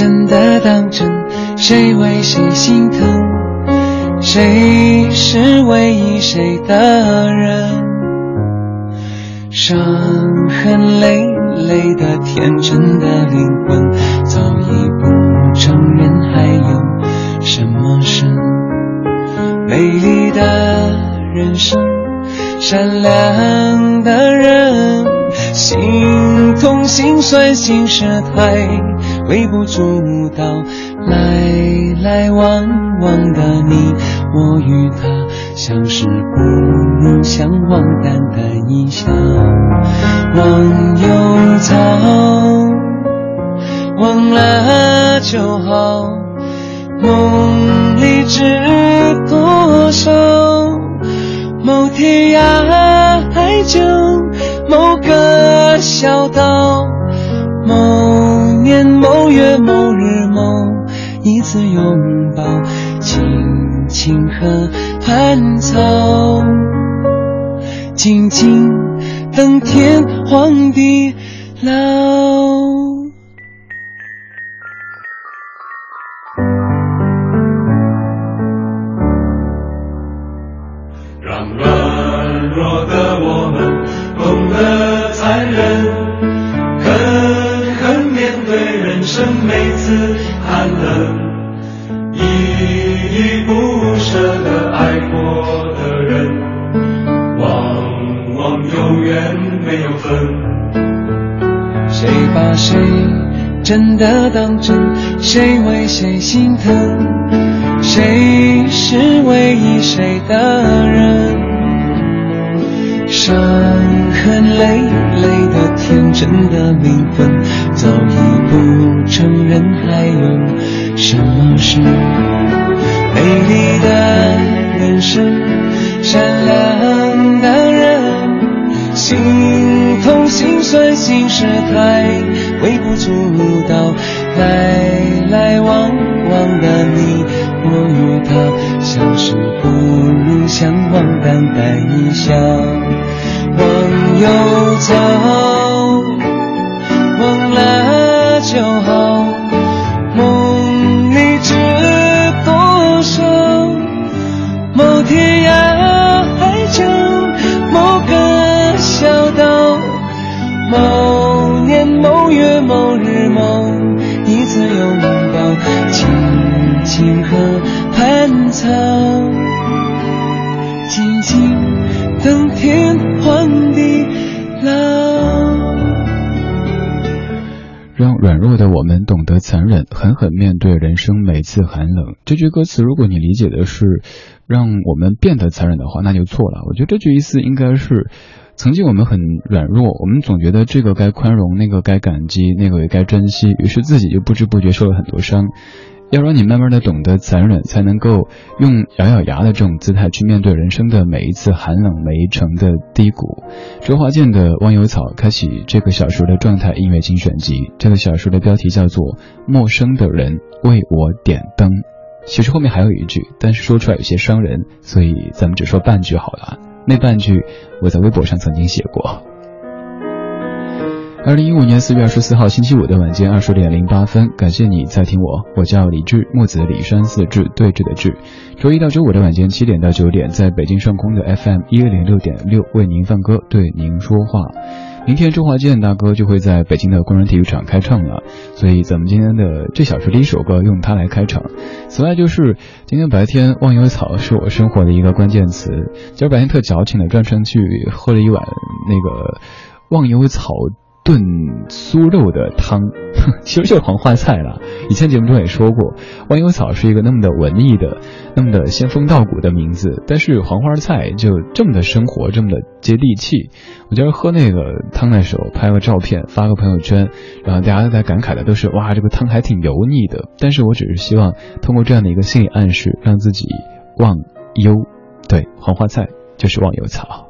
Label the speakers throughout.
Speaker 1: 真的当真？谁为谁心疼？谁是唯一谁的人？伤痕累累的天真的灵魂，早已不承认还有什么是美丽的人生？善良的人，心痛心酸心事太微不足道，来来往往的你我与他，相识不如相忘，淡淡一笑。忘忧草，忘了就好，梦里知多少。某天涯海角，某个小岛，某年某月某日某一次拥抱，青青河畔草，静静等天荒地老。谁真的当真？谁为谁心疼？谁是唯一谁的人？伤痕累累的天真的灵魂，早已不承认还有什么是美丽的人生？善良的人，心算心酸心事太微不足道，来来往往的你我与他，相识不如相忘，淡淡一笑。忘忧草，静静等天荒地老。
Speaker 2: 让软弱的我们懂得残忍，狠狠面对人生每次寒冷。这句歌词，如果你理解的是让我们变得残忍的话，那就错了。我觉得这句意思应该是，曾经我们很软弱，我们总觉得这个该宽容，那个该感激，那个也该珍惜，于是自己就不知不觉受了很多伤。要让你慢慢的懂得残忍，才能够用咬咬牙的这种姿态去面对人生的每一次寒冷，每一程的低谷。周华健的《忘忧草》开启这个小说的状态音乐精选集。这个小说的标题叫做《陌生的人为我点灯》。其实后面还有一句，但是说出来有些伤人，所以咱们只说半句好了。那半句我在微博上曾经写过。二零一五年四月二十四号星期五的晚间二十点零八分，感谢你在听我，我叫李志，木子李山四志对峙的志。周一到周五的晚间七点到九点，在北京上空的 FM 一零六点六为您放歌，对您说话。明天周华健大哥就会在北京的工人体育场开唱了，所以咱们今天的这小时第一首歌用它来开场。此外，就是今天白天忘忧草是我生活的一个关键词。今儿白天特矫情的专程去喝了一碗那个忘忧草炖酥肉的汤，其实就是黄花菜了。以前节目中也说过，忘忧草是一个那么的文艺的、那么的仙风道骨的名字，但是黄花菜就这么的生活，这么的接地气。我觉得喝那个汤的时候，拍个照片发个朋友圈，然后大家都在感慨的都是哇，这个汤还挺油腻的。但是我只是希望通过这样的一个心理暗示，让自己忘忧。对，黄花菜就是忘忧草。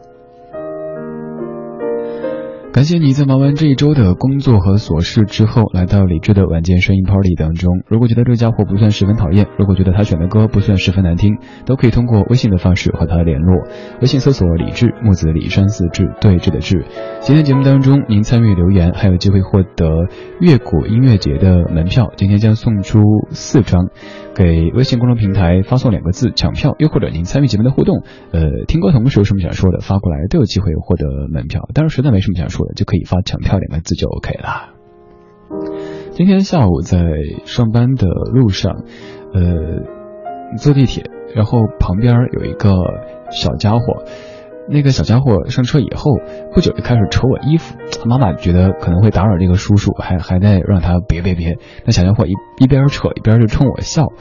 Speaker 2: 感谢你在忙完这一周的工作和琐事之后，来到李志的晚间声音 party 当中。如果觉得这家伙不算十分讨厌，如果觉得他选的歌不算十分难听，都可以通过微信的方式和他联络。微信搜索李志，木子李山四志，对峙的志。今天节目当中，您参与留言，还有机会获得乐谷音乐节的门票。今天将送出四张。给微信公众平台发送两个字“抢票”，又或者您参与节目的互动，呃，听歌同时有什么想说的，发过来都有机会获得门票。当然，实在没什么想说就可以发“抢票”两个字就 OK 了。今天下午在上班的路上，呃，坐地铁，然后旁边有一个小家伙。那个小家伙上车以后，不久就开始扯我衣服。他妈妈觉得可能会打扰这个叔叔，还还在让他别别别。那小家伙一一边扯一边就冲我笑，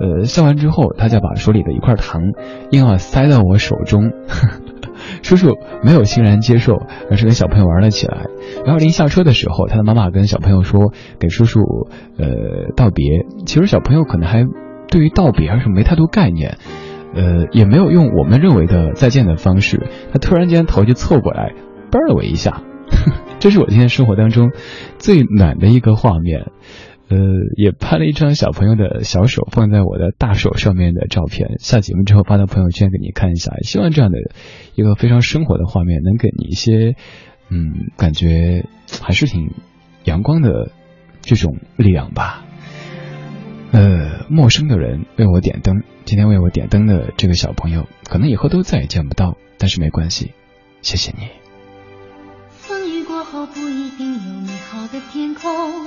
Speaker 2: 呃，笑完之后，他就把手里的一块糖硬要塞到我手中。叔叔没有欣然接受，而是跟小朋友玩了起来。然后临下车的时候，他的妈妈跟小朋友说给叔叔呃道别。其实小朋友可能还对于道别还是没太多概念。呃，也没有用我们认为的再见的方式，他突然间头就凑过来，啵了我一下，这是我今天生活当中最暖的一个画面。呃，也拍了一张小朋友的小手放在我的大手上面的照片，下节目之后发到朋友圈给你看一下。希望这样的一个非常生活的画面能给你一些，嗯，感觉还是挺阳光的这种力量吧。呃，陌生的人为我点灯。今天为我点灯的这个小朋友，可能以后都再也见不到，但是没关系，谢谢你。
Speaker 3: 风雨过后不一定有美好的天空，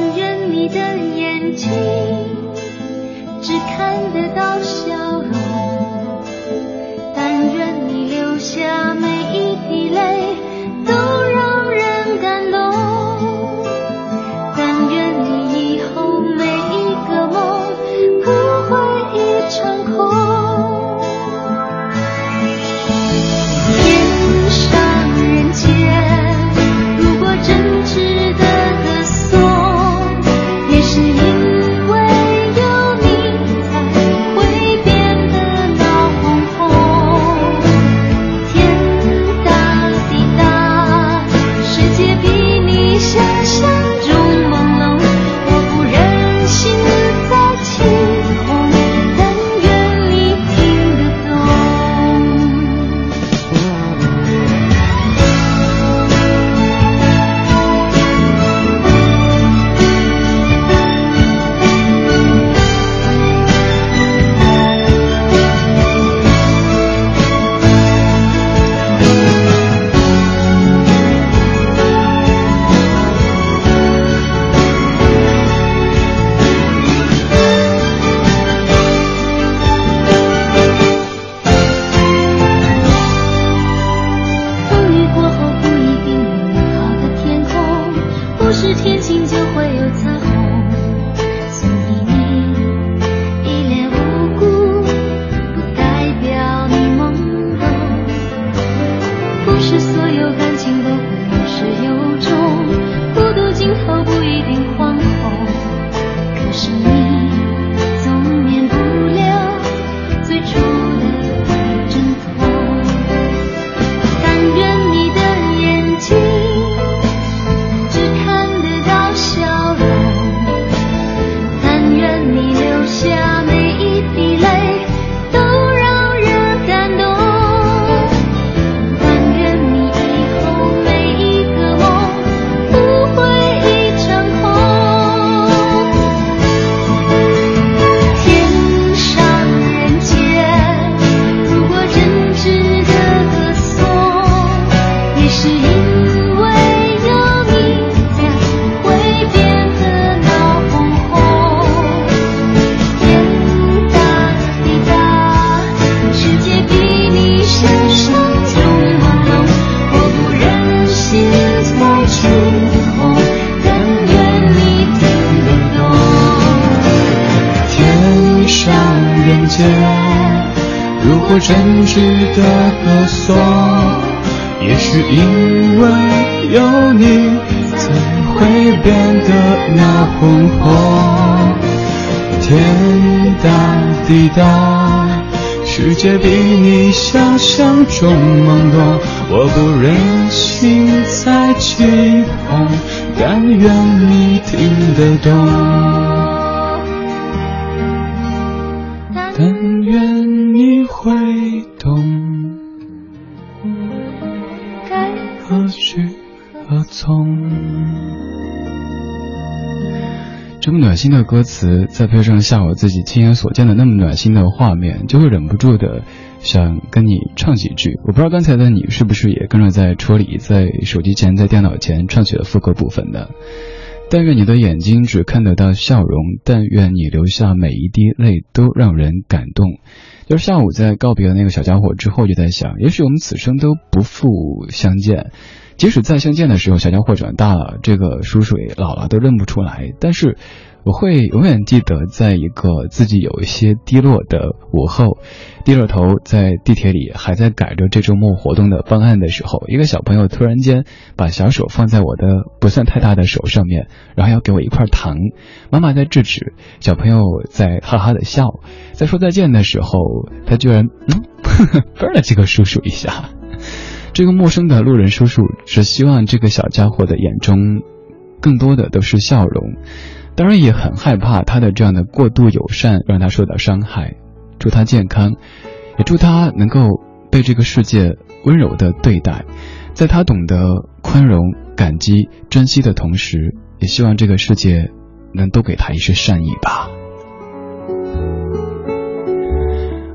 Speaker 3: 但愿你的眼睛只看得到笑容，但愿你流下每一滴泪。
Speaker 1: 中懵懂，我不忍心再起哄，但愿你听得懂，但愿你会懂，该何去何从。
Speaker 2: 这么暖心的歌词，再配上下午自己亲眼所见的那么暖心的画面，就会忍不住的想跟你唱几句。我不知道刚才的你是不是也跟着在车里、在手机前、在电脑前唱起了副歌部分的。但愿你的眼睛只看得到笑容，但愿你留下每一滴泪都让人感动。就是下午在告别了那个小家伙之后，就在想，也许我们此生都不复相见。即使再相见的时候，小家伙长大了，这个叔叔也老了，都认不出来。但是，我会永远记得，在一个自己有一些低落的午后，低着头在地铁里还在改着这周末活动的方案的时候，一个小朋友突然间把小手放在我的不算太大的手上面，然后要给我一块糖。妈妈在制止，小朋友在哈哈的笑。在说再见的时候，他居然嗯，啵了这个叔叔一下。这个陌生的路人叔叔只希望这个小家伙的眼中，更多的都是笑容，当然也很害怕他的这样的过度友善让他受到伤害。祝他健康，也祝他能够被这个世界温柔的对待，在他懂得宽容、感激、珍惜的同时，也希望这个世界能多给他一些善意吧。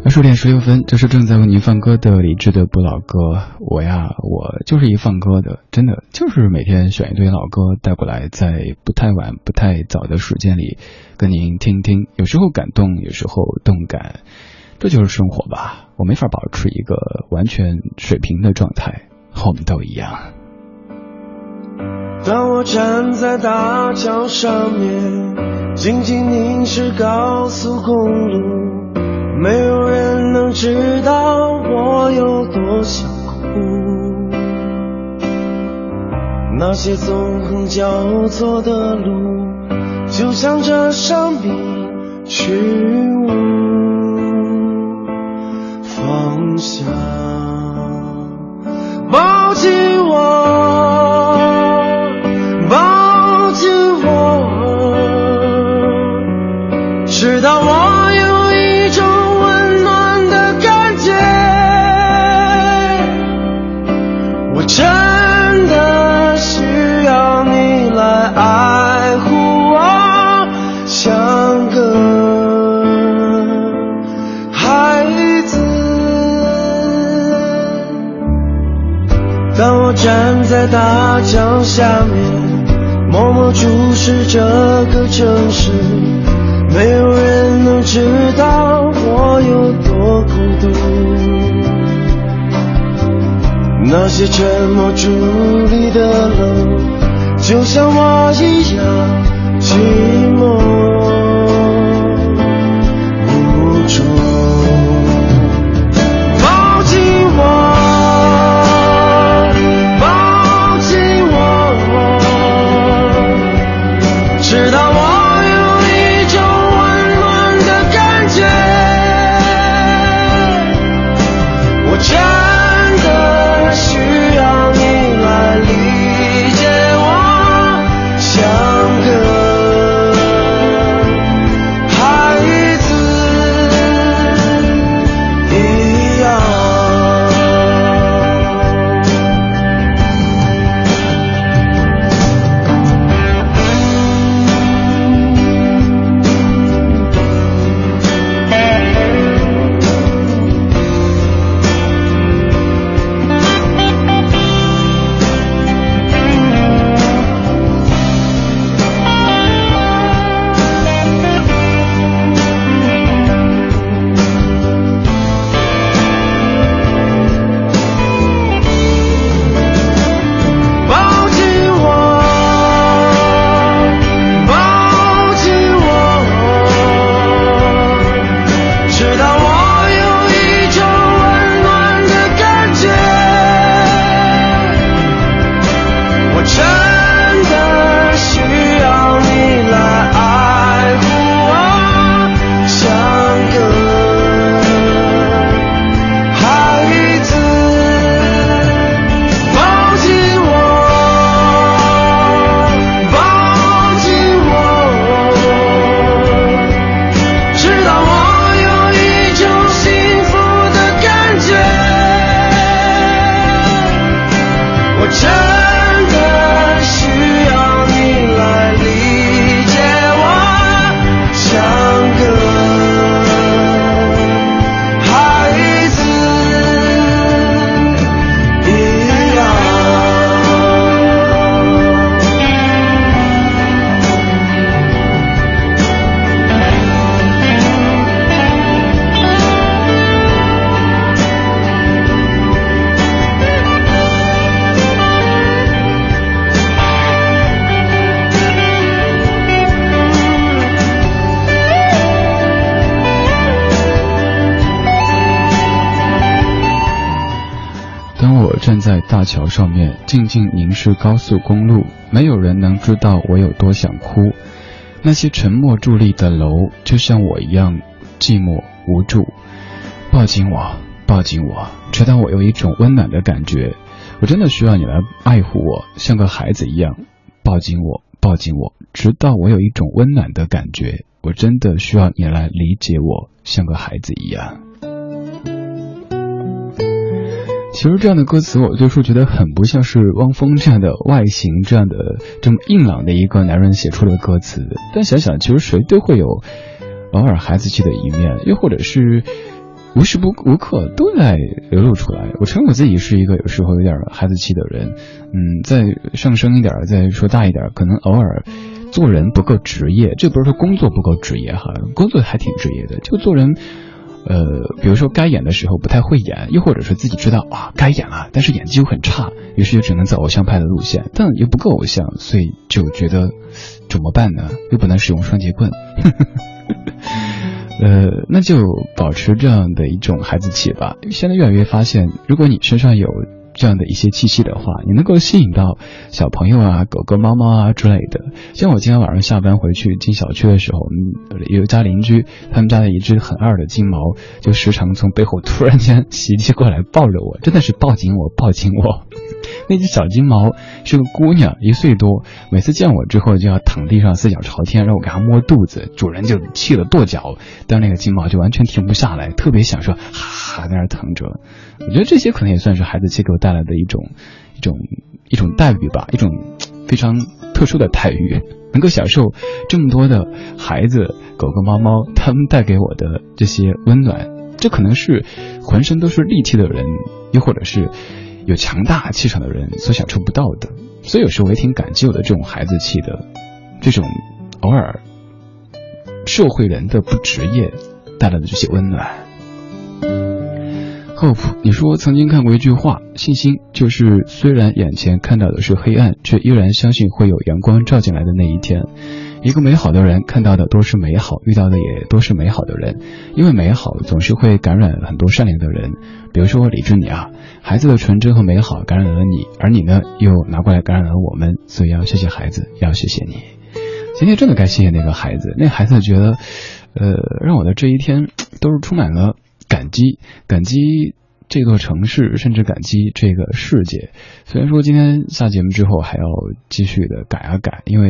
Speaker 2: 二十点十六分，这是正在为您放歌的李志的不老歌。我呀，我就是一放歌的，真的就是每天选一堆老歌带过来，在不太晚、不太早的时间里跟您听听。有时候感动，有时候动感，这就是生活吧。我没法保持一个完全水平的状态，和我们都一样。
Speaker 4: 当我站在大桥上面，静静凝视高速公路。没有人能知道我有多想哭。那些纵横交错的路，就像这生命去无方向。抱紧我，大桥下面，默默注视这个城市，没有人能知道我有多孤独。那些沉默伫立的楼，就像我一样
Speaker 2: 桥上面，静静凝视高速公路，没有人能知道我有多想哭。那些沉默伫立的楼，就像我一样寂寞无助。抱紧我，抱紧我，直到我有一种温暖的感觉。我真的需要你来爱护我，像个孩子一样抱紧我，抱紧我，直到我有一种温暖的感觉。我真的需要你来理解我，像个孩子一样。其实这样的歌词，我最初觉得很不像是汪峰这样的外形，这样的这么硬朗的一个男人写出的歌词。但想想，其实谁都会有偶尔孩子气的一面，又或者是无时不无刻都在流露出来。我承认我自己是一个有时候有点孩子气的人，嗯，再上升一点，再说大一点，可能偶尔做人不够职业。这不是说工作不够职业哈，工作还挺职业的，就做人。呃，比如说该演的时候不太会演，又或者说自己知道啊该演了，但是演技又很差，于是就只能走偶像派的路线，但又不够偶像，所以就觉得怎么办呢？又不能使用双截棍，呃，那就保持这样的一种孩子气吧。现在越来越发现，如果你身上有。这样的一些气息的话，你能够吸引到小朋友啊、狗狗、猫猫啊之类的。像我今天晚上下班回去进小区的时候，我们有家邻居，他们家的一只很二的金毛，就时常从背后突然间袭击过来，抱着我，真的是抱紧我，抱紧我。那只小金毛是个姑娘，一岁多，每次见我之后就要躺地上，四脚朝天，让我给它摸肚子，主人就气得跺脚，但那个金毛就完全停不下来，特别想说，哈哈，在那疼着。我觉得这些可能也算是孩子气给我带来的一种一种一种待遇吧，一种非常特殊的待遇，能够享受这么多的孩子、狗狗、猫猫他们带给我的这些温暖，这可能是浑身都是力气的人，又或者是。有强大气场的人所享受不到的，所以有时候我也挺感激我的这种孩子气的，这种偶尔社会人的不职业带来的这些温暖。Hope，你说曾经看过一句话，信心就是虽然眼前看到的是黑暗，却依然相信会有阳光照进来的那一天。一个美好的人看到的都是美好，遇到的也都是美好的人，因为美好总是会感染很多善良的人。比如说李志你啊，孩子的纯真和美好感染了你，而你呢又拿过来感染了我们，所以要谢谢孩子，要谢谢你。今天真的该谢谢那个孩子，那孩子觉得，呃，让我的这一天都是充满了感激，感激。这座城市，甚至感激这个世界。虽然说今天下节目之后还要继续的改啊改，因为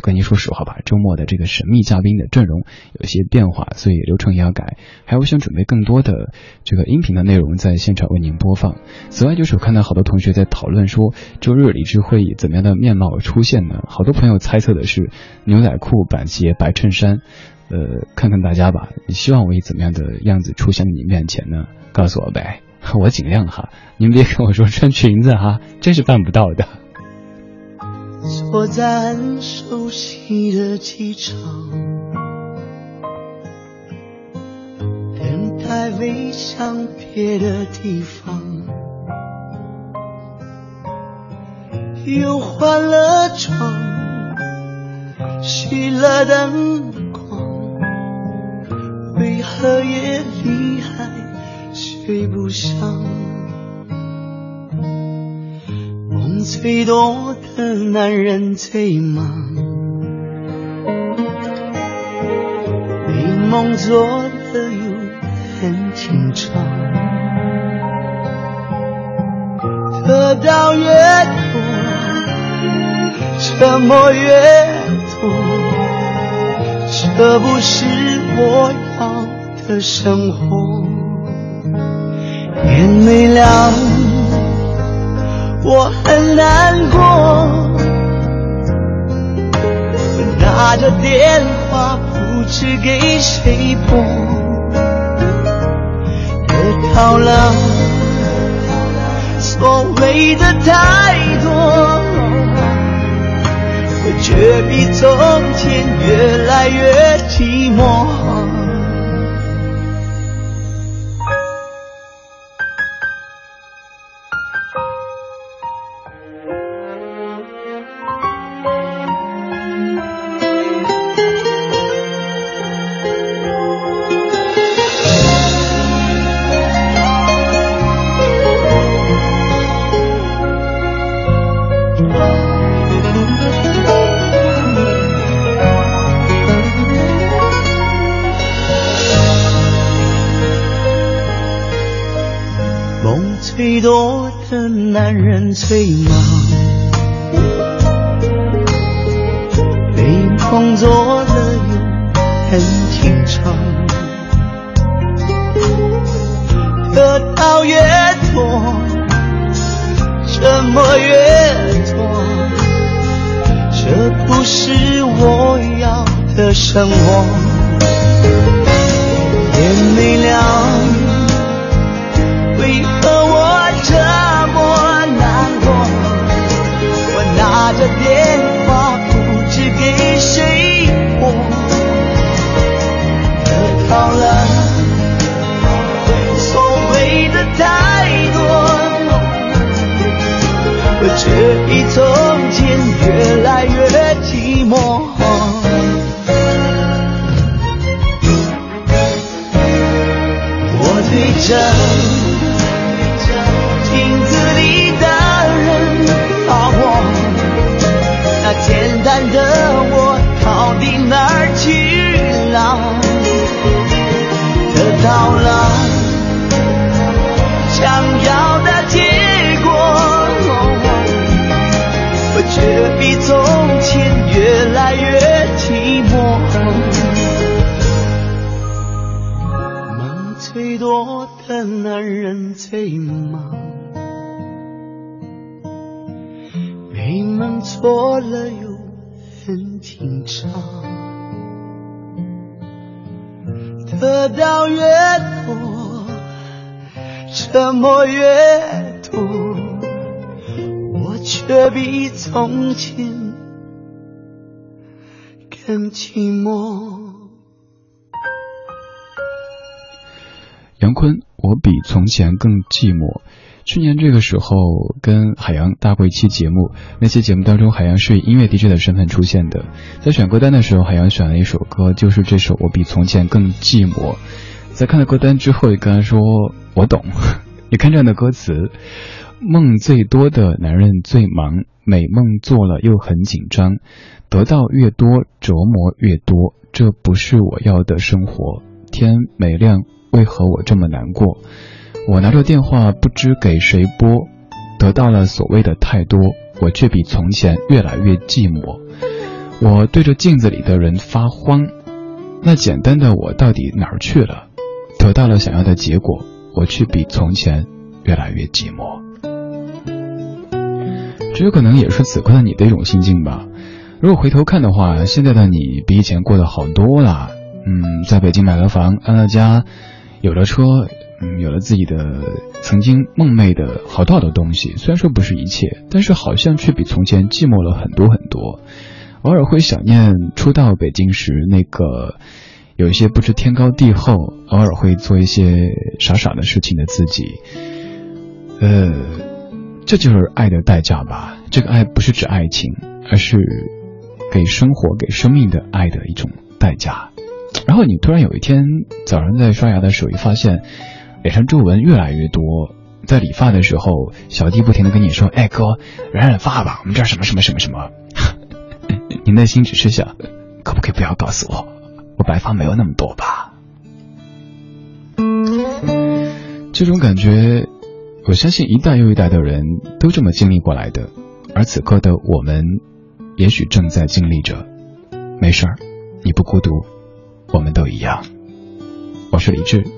Speaker 2: 跟您说实话吧，周末的这个神秘嘉宾的阵容有一些变化，所以流程也要改。还有想准备更多的这个音频的内容在现场为您播放。此外，就是我看到好多同学在讨论说，周日理智会以怎么样的面貌出现呢？好多朋友猜测的是牛仔裤、板鞋、白衬衫。呃，看看大家吧，你希望我以怎么样的样子出现在你面前呢？告诉我呗。我尽量哈，您别跟我说穿裙子哈，这是办不到的。
Speaker 5: 坐在很熟悉的机场，等待飞向别的地方，又换了妆，熄了灯，为何夜里还？睡不上，梦最多的男人最忙，美梦做的又很紧张，得到越多，沉默越，这不是我要的生活。天没亮，我很难过。拿着电话，不知给谁拨。得到了所谓的太却比从前越来越寂寞。男人最忙，被梦做了又很紧张，得到越多，沉默越多，这不是我要的生活。比从前越来越寂寞。我对着。得到越多，沉默越多，我却比从前更寂寞。
Speaker 2: 杨坤，我比从前更寂寞。去年这个时候，跟海洋搭过一期节目，那期节目当中，海洋是以音乐 DJ 的身份出现的。在选歌单的时候，海洋选了一首歌，就是这首《我比从前更寂寞》。在看了歌单之后，也跟他说：“我懂。”你看这样的歌词：“梦最多的男人最忙，美梦做了又很紧张，得到越多折磨越多，这不是我要的生活。天没亮，为何我这么难过？”我拿着电话不知给谁拨，得到了所谓的太多，我却比从前越来越寂寞。我对着镜子里的人发慌，那简单的我到底哪儿去了？得到了想要的结果，我却比从前越来越寂寞。这有可能也是此刻的你的一种心境吧。如果回头看的话，现在的你比以前过得好多了。嗯，在北京买了房，安了家，有了车。嗯，有了自己的曾经梦寐的好多好多东西，虽然说不是一切，但是好像却比从前寂寞了很多很多。偶尔会想念初到北京时那个有一些不知天高地厚，偶尔会做一些傻傻的事情的自己。呃，这就是爱的代价吧。这个爱不是指爱情，而是给生活、给生命的爱的一种代价。然后你突然有一天早上在刷牙的时候，一发现。脸上皱纹越来越多，在理发的时候，小弟不停的跟你说：“哎哥，染染发吧，我们这儿什么什么什么什么。”你内心只是想，可不可以不要告诉我，我白发没有那么多吧？这种感觉，我相信一代又一代的人都这么经历过来的，而此刻的我们，也许正在经历着。没事儿，你不孤独，我们都一样。我是李志。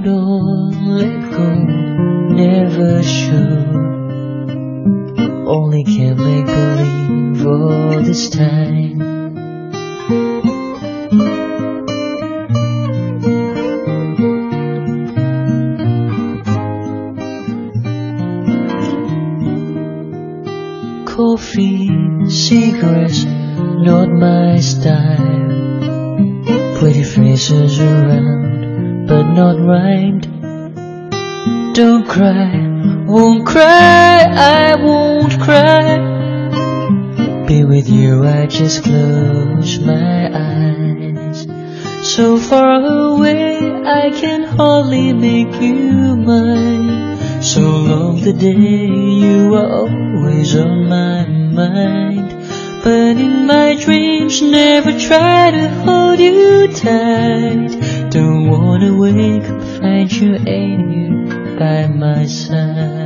Speaker 6: Don't let go, never should. Only can make believe all this time. Coffee, cigarettes, not my style. Pretty faces around but not rhymed Don't cry, won't cry, I won't cry. Be with you, I just close my eyes. So far away, I can hardly make you mine. So long the day, you are always on my mind. But in my dreams, never try to hold you tight. Don't wanna wake up, find you ain't here by my side.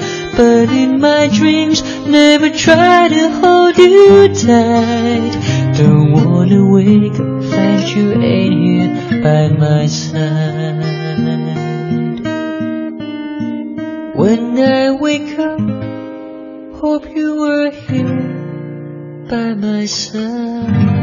Speaker 6: But in my dreams, never try to hold you tight. Don't wanna wake up, find you ain't here by my side. When I wake up, hope you were here by my side.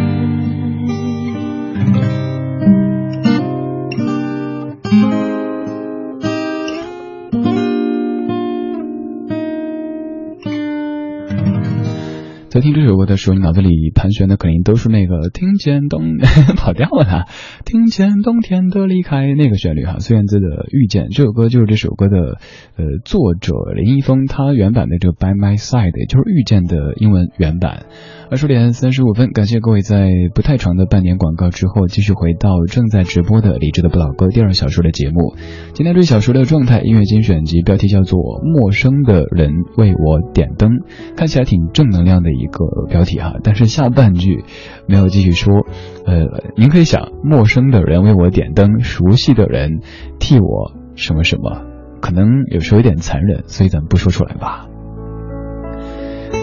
Speaker 2: 听这首歌的时候，你脑子里盘旋的肯定都是那个听见冬跑调了，听见冬天的离开那个旋律哈。孙燕姿的《遇见》这首歌就是这首歌的呃作者林一峰他原版的这个《By My Side》，也就是《遇见》的英文原版。二十点三十五分，感谢各位在不太长的半年广告之后，继续回到正在直播的李智的不老歌第二小时的节目。今天这小时的状态音乐精选集标题叫做《陌生的人为我点灯》，看起来挺正能量的一个标题哈，但是下半句没有继续说。呃，您可以想，陌生的人为我点灯，熟悉的人替我什么什么，可能有时候有点残忍，所以咱们不说出来吧。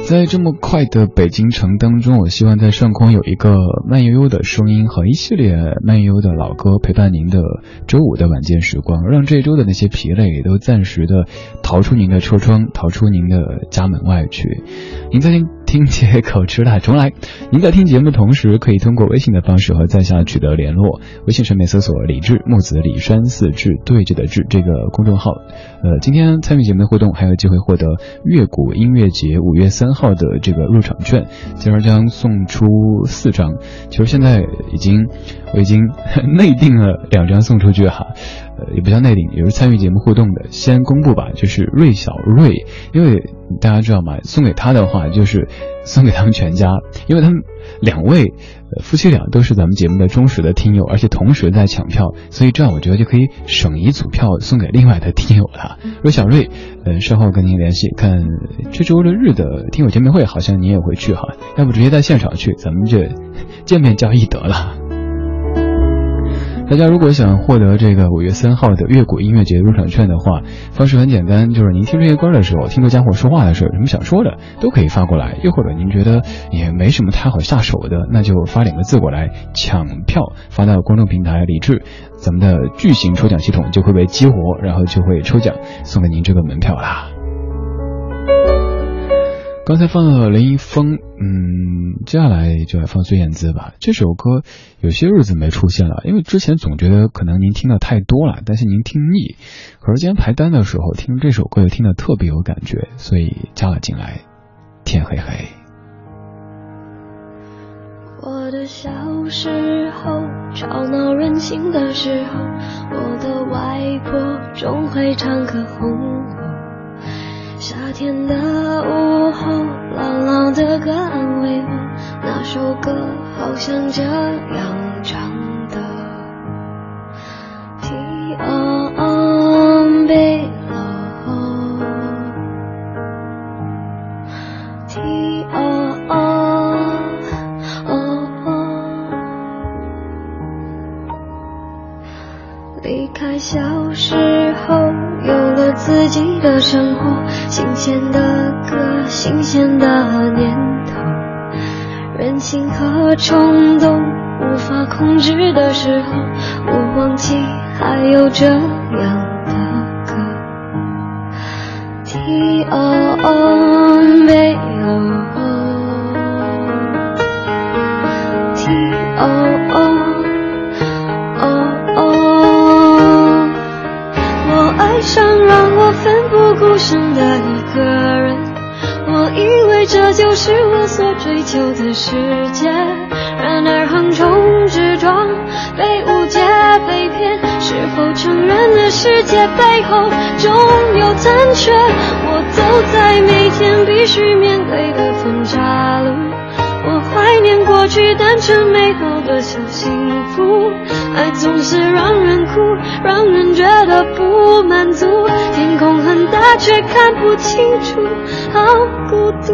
Speaker 2: 在这么快的北京城当中，我希望在上空有一个慢悠悠的声音和一系列慢悠悠的老歌陪伴您的周五的晚间时光，让这周的那些疲累都暂时的逃出您的车窗，逃出您的家门外去。您在听。听节口吃辣重来。您在听节目的同时，可以通过微信的方式和在下取得联络。微信上面搜索“李志木子李山四志对着的志”这个公众号。呃，今天参与节目的互动，还有机会获得乐谷音乐节五月三号的这个入场券，今儿将送出四张。其实现在已经我已经内定了两张送出去哈。呃，也不叫内定，也是参与节目互动的。先公布吧，就是芮小芮，因为大家知道嘛？送给他的话，就是送给他们全家，因为他们两位夫妻俩都是咱们节目的忠实的听友，而且同时在抢票，所以这样我觉得就可以省一组票送给另外的听友了。芮小芮，呃，稍后跟您联系，看这周六日的听友见面会，好像您也会去哈，要不直接在现场去，咱们就见面交易得了。大家如果想获得这个五月三号的乐谷音乐节入场券的话，方式很简单，就是您听这些歌的时候，听着家伙说话的时候，有什么想说的都可以发过来。又或者您觉得也没什么太好下手的，那就发两个字过来抢票，发到公众平台李智，咱们的巨型抽奖系统就会被激活，然后就会抽奖送给您这个门票啦。刚才放了林一峰，嗯，接下来就来放孙燕姿吧。这首歌有些日子没出现了，因为之前总觉得可能您听的太多了，担心您听腻。可是今天排单的时候听这首歌又听得特别有感觉，所以加了进来。天黑黑。
Speaker 7: 我的小时候，吵闹任性的时候，我的外婆总会唱歌哄我。天的午后，朗朗的歌安慰我，那首歌好像这样。却看不清楚，好孤独。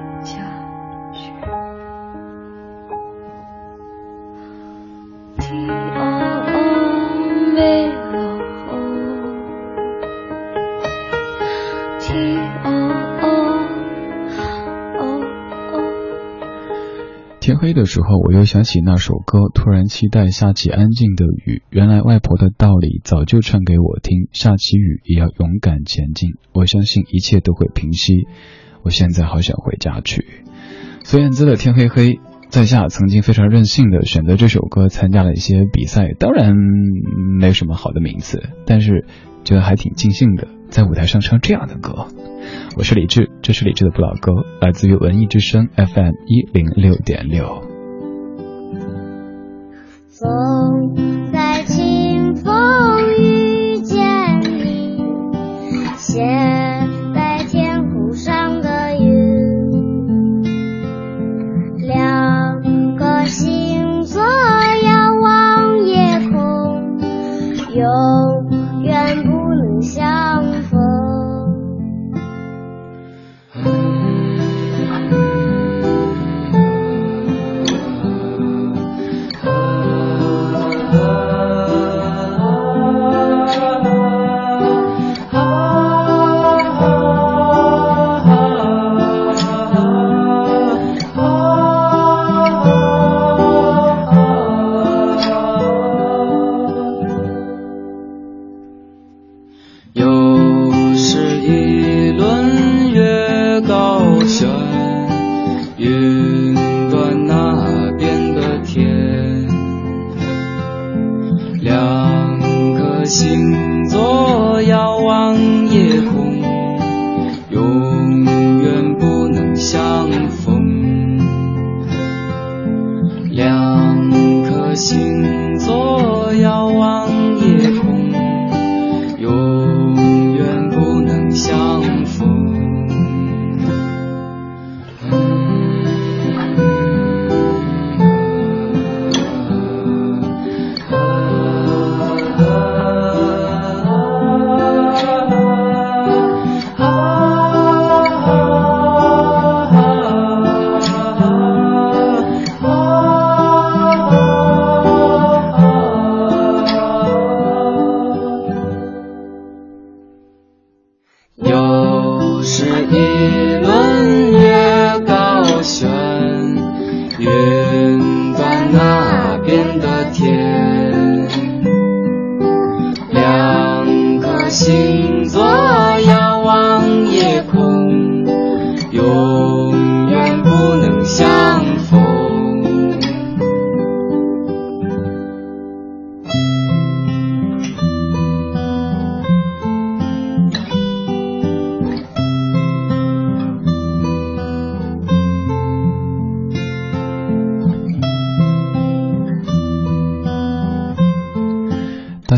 Speaker 2: 黑的时候，我又想起那首歌，突然期待下起安静的雨。原来外婆的道理早就唱给我听，下起雨也要勇敢前进。我相信一切都会平息。我现在好想回家去。孙燕姿的《天黑黑》，在下曾经非常任性的选择这首歌参加了一些比赛，当然没什么好的名次，但是觉得还挺尽兴的，在舞台上唱这样的歌。我是李志，这是李志的不老歌，来自于文艺之声 FM 一零六点六。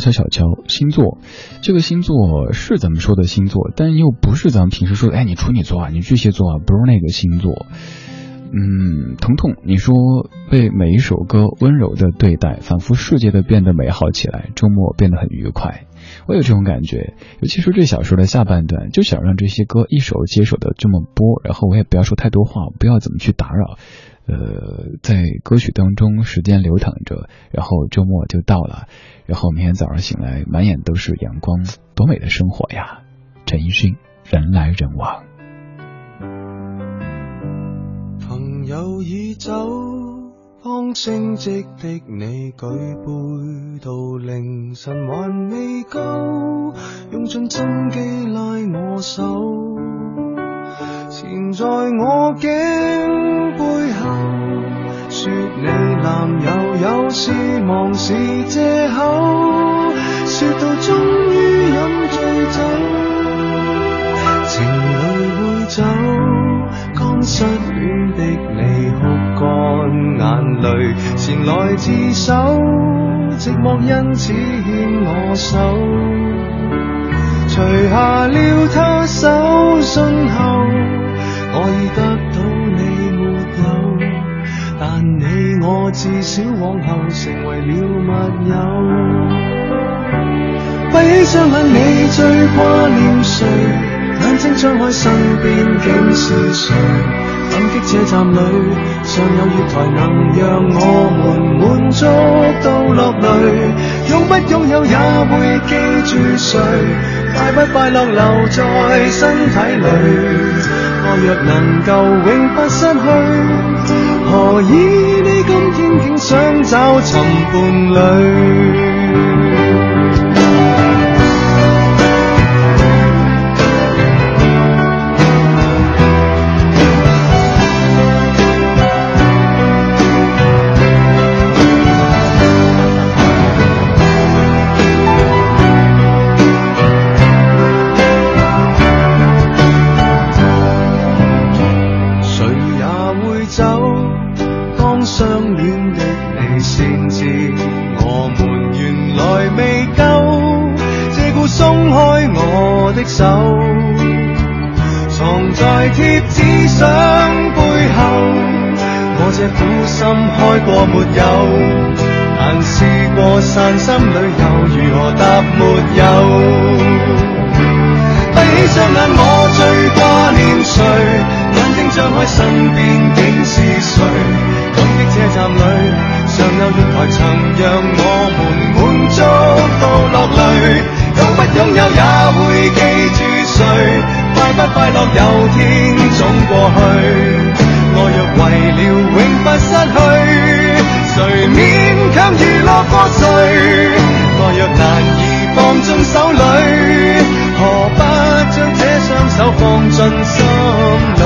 Speaker 2: 乔小乔，星座，这个星座是咱们说的星座，但又不是咱们平时说的，哎，你处女座啊，你巨蟹座啊，不是那个星座。嗯，彤彤，你说被每一首歌温柔的对待，仿佛世界都变得美好起来，周末变得很愉快。我有这种感觉，尤其是这小说的下半段，就想让这些歌一首接手的这么播，然后我也不要说太多话，不要怎么去打扰。呃，在歌曲当中，时间流淌着，然后周末就到了，然后明天早上醒来，满眼都是阳光，多美的生活呀！陈奕迅，人来人往。
Speaker 8: 朋友已走，方升职的你举杯到凌晨还未够，用尽心机拉我手，缠在我颈背后，说你男友有事忙是借口，说到终于饮醉酒，情侣会走，刚失恋的你哭干眼泪，前来自首，寂寞因此牵我手，除下了他手信后，我已得到你没有，但你我至少往後成為了密友。閉起双眼，你最掛念誰？眼睛張開，身邊竟是誰？感激這站裏尚有月台，能讓我們滿足到落淚。擁不擁有也會記住誰？快不快乐留在身体里？爱若能够永不失去，何以你今天竟想找寻伴侣？散心里又，如何答沒有？閉起雙眼，我最掛念誰？眼睛張開，身邊竟是誰？感激這站裏尚有月台，曾讓我們滿足到落淚。擁不擁有也會記住誰？快不快樂有天總過去。我若為了永不失去，誰免強娛樂過誰？我若難以放进手裏，何不將這雙手放進心裏？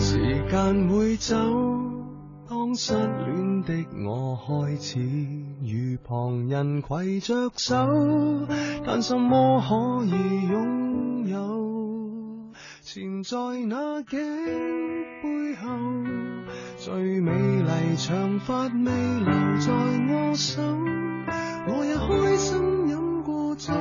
Speaker 8: 時間會走，當失戀的我開始与旁人攜着手，但什麼可以擁有？纏在那颈背后，最美丽长发未留在我手，我也开心饮过酒。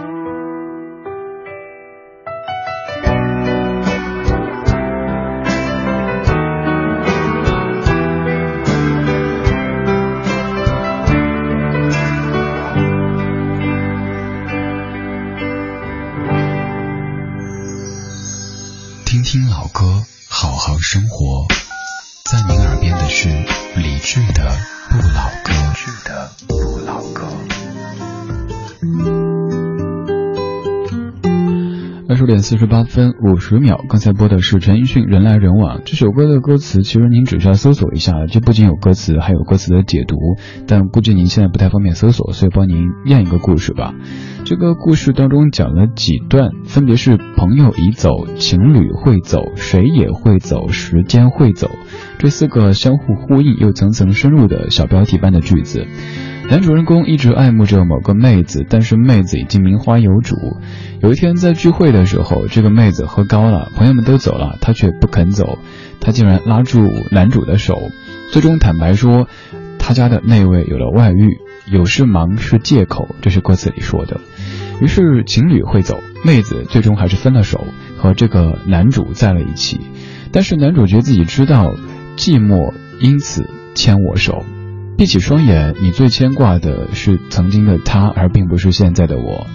Speaker 2: 听老歌，好好生活。在您耳边的是理智的不老歌理智的不老歌。二十点四十八分五十秒，刚才播的是陈奕迅《人来人往》这首歌的歌词，其实您只需要搜索一下，就不仅有歌词，还有歌词的解读。但估计您现在不太方便搜索，所以帮您念一个故事吧。这个故事当中讲了几段，分别是朋友已走，情侣会走，谁也会走，时间会走，这四个相互呼应又层层深入的小标题般的句子。男主人公一直爱慕着某个妹子，但是妹子已经名花有主。有一天在聚会的时候，这个妹子喝高了，朋友们都走了，她却不肯走，她竟然拉住男主的手，最终坦白说，他家的那位有了外遇，有事忙是借口，这是歌词里说的。于是情侣会走，妹子最终还是分了手，和这个男主在了一起。但是男主角自己知道寂寞，因此牵我手。闭起双眼，你最牵挂的是曾经的他，而并不是现在的我。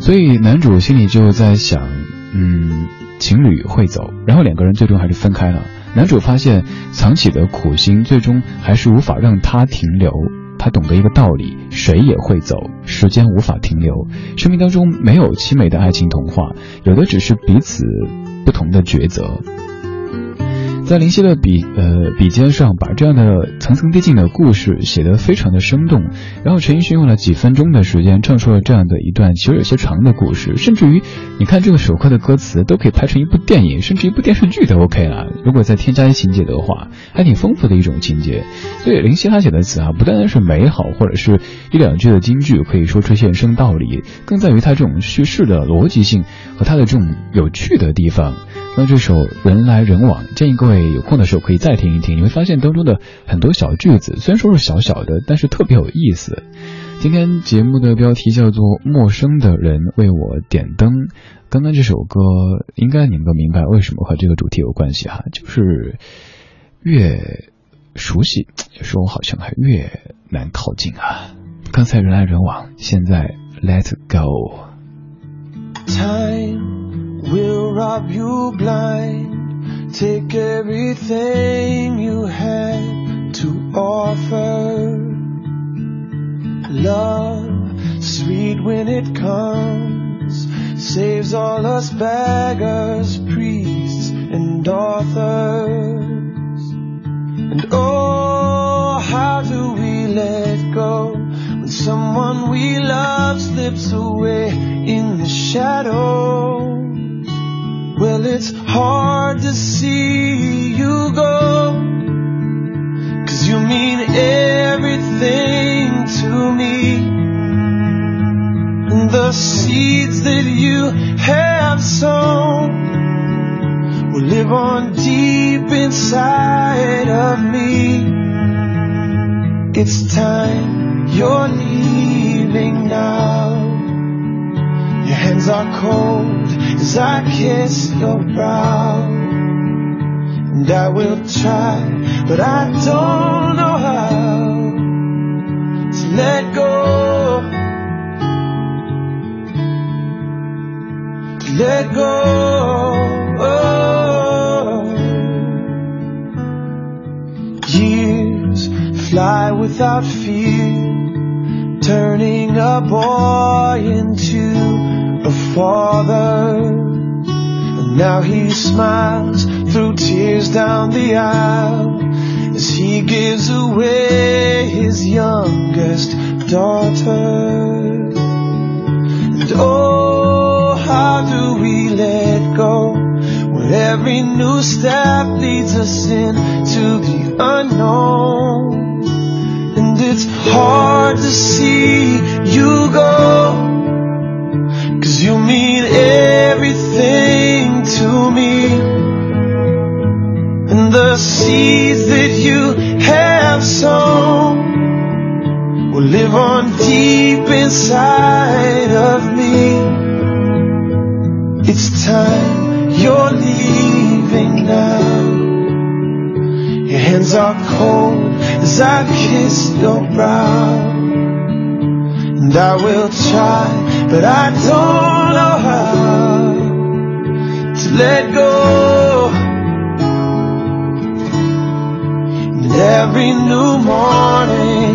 Speaker 2: 所以男主心里就在想，嗯，情侣会走，然后两个人最终还是分开了。男主发现藏起的苦心，最终还是无法让他停留。他懂得一个道理：谁也会走，时间无法停留。生命当中没有凄美的爱情童话，有的只是彼此不同的抉择。在林夕的笔呃笔尖上，把这样的层层递进的故事写得非常的生动。然后陈奕迅用了几分钟的时间，唱出了这样的一段其实有些长的故事。甚至于，你看这个首歌的歌词都可以拍成一部电影，甚至一部电视剧都 OK 了。如果再添加一些情节的话，还挺丰富的一种情节。所以林夕他写的词啊，不单单是美好，或者是一两句的金句可以说出现生道理，更在于他这种叙事的逻辑性和他的这种有趣的地方。那这首《人来人往》，建议各位有空的时候可以再听一听，你会发现当中的很多小句子，虽然说是小小的，但是特别有意思。今天节目的标题叫做《陌生的人为我点灯》。刚刚这首歌，应该你们都明白为什么和这个主题有关系哈，就是越熟悉，有时候好像还越难靠近啊。刚才人来人往，现在 Let Go。
Speaker 4: Will rob you blind. Take everything you had to offer. Love, sweet when it comes, saves all us beggars, priests, and authors. And oh, how do we let go when someone we love slips away in the shadow? Well, it's hard to see you go. Cause you mean everything to me. And the seeds that you have sown will live on deep inside of me. It's time you're leaving now. Your hands are cold as I kiss your brow. And I will try, but I don't know how to let go. To let go. Years fly without fear, turning a boy into father. And now he smiles through tears down the aisle as he gives away his youngest daughter. And oh, how do we let go when every new step leads us into the unknown? And it's hard to see you go. Cause you mean everything to me. And the seeds that you have sown will live on deep inside of me. It's time you're leaving now. Your hands are cold as I kiss your brow. And I will try, but I don't know how to let go. And every new morning,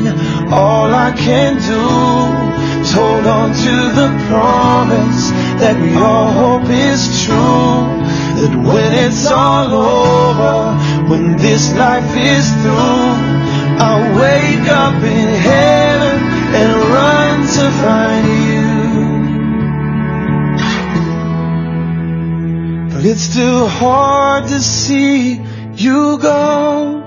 Speaker 4: all I can do is hold on to the promise that we all hope is true. That when it's all over, when this life is through, I'll wake up in heaven But it's still hard to see you go.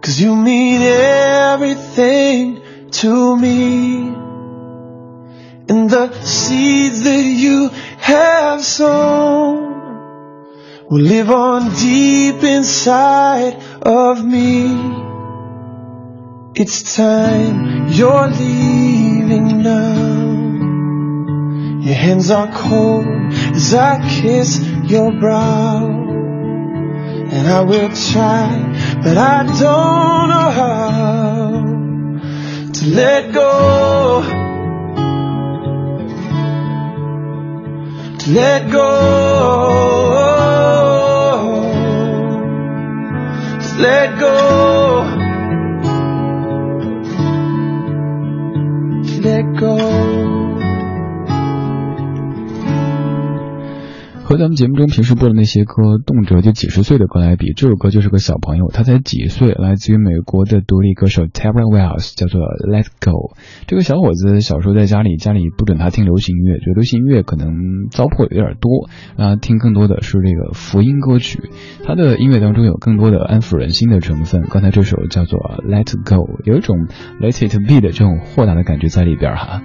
Speaker 4: Cause you mean everything to me. And the seeds that you have sown will live on deep inside of me. It's time you're leaving now. Your hands are cold as I kiss your brow. And I will try, but I don't know how to let go. To let go. To let go. Let go.
Speaker 2: 和咱们节目中平时播的那些歌，动辄就几十岁的歌来比，这首歌就是个小朋友，他才几岁，来自于美国的独立歌手 Terry Wells，叫做 Let Go。这个小伙子小时候在家里，家里不准他听流行音乐，觉得流行音乐可能糟粕有点多，啊，听更多的是这个福音歌曲。他的音乐当中有更多的安抚人心的成分。刚才这首叫做 Let Go，有一种 Let It Be 的这种豁达的感觉在里边哈。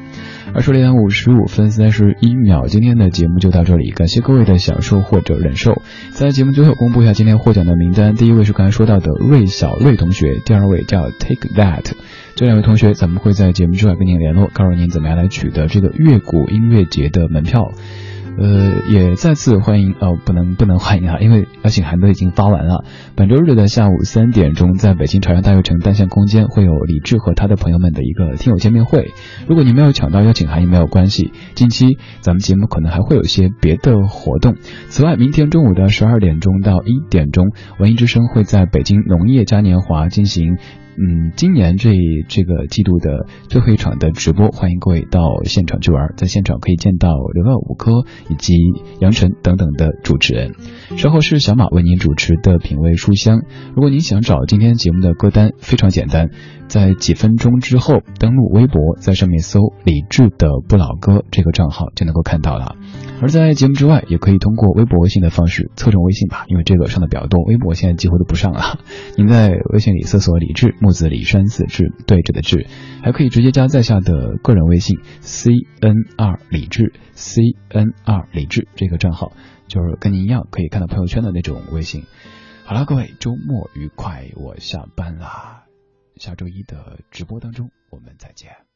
Speaker 2: 二十六点五十五分三十一秒，今天的节目就到这里，感谢各位的享受或者忍受。在节目最后公布一下今天获奖的名单，第一位是刚才说到的瑞小瑞同学，第二位叫 Take That。这两位同学，咱们会在节目之外跟您联络，告诉您怎么样来取得这个月谷音乐节的门票。呃，也再次欢迎哦，不能不能欢迎啊，因为邀请函都已经发完了。本周日的下午三点钟，在北京朝阳大悦城单向空间会有李志和他的朋友们的一个听友见面会。如果你没有抢到邀请函也没有关系，近期咱们节目可能还会有一些别的活动。此外，明天中午的十二点钟到一点钟，文艺之声会在北京农业嘉年华进行。嗯，今年这这个季度的最后一场的直播，欢迎各位到现场去玩，在现场可以见到刘乐五科以及杨晨等等的主持人。稍后是小马为您主持的品味书香。如果您想找今天节目的歌单，非常简单，在几分钟之后登录微博，在上面搜“李志的不老歌”这个账号就能够看到了。而在节目之外，也可以通过微博、微信的方式，侧重微信吧，因为这个上的比较多，微博现在几乎都不上了。您在微信里搜索“李志木子李山子志对着的志”，还可以直接加在下的个人微信 “c n 二李志 c n 二李志”这个账号，就是跟您一样可以看到朋友圈的那种微信。好了，各位周末愉快，我下班啦，下周一的直播当中我们再见。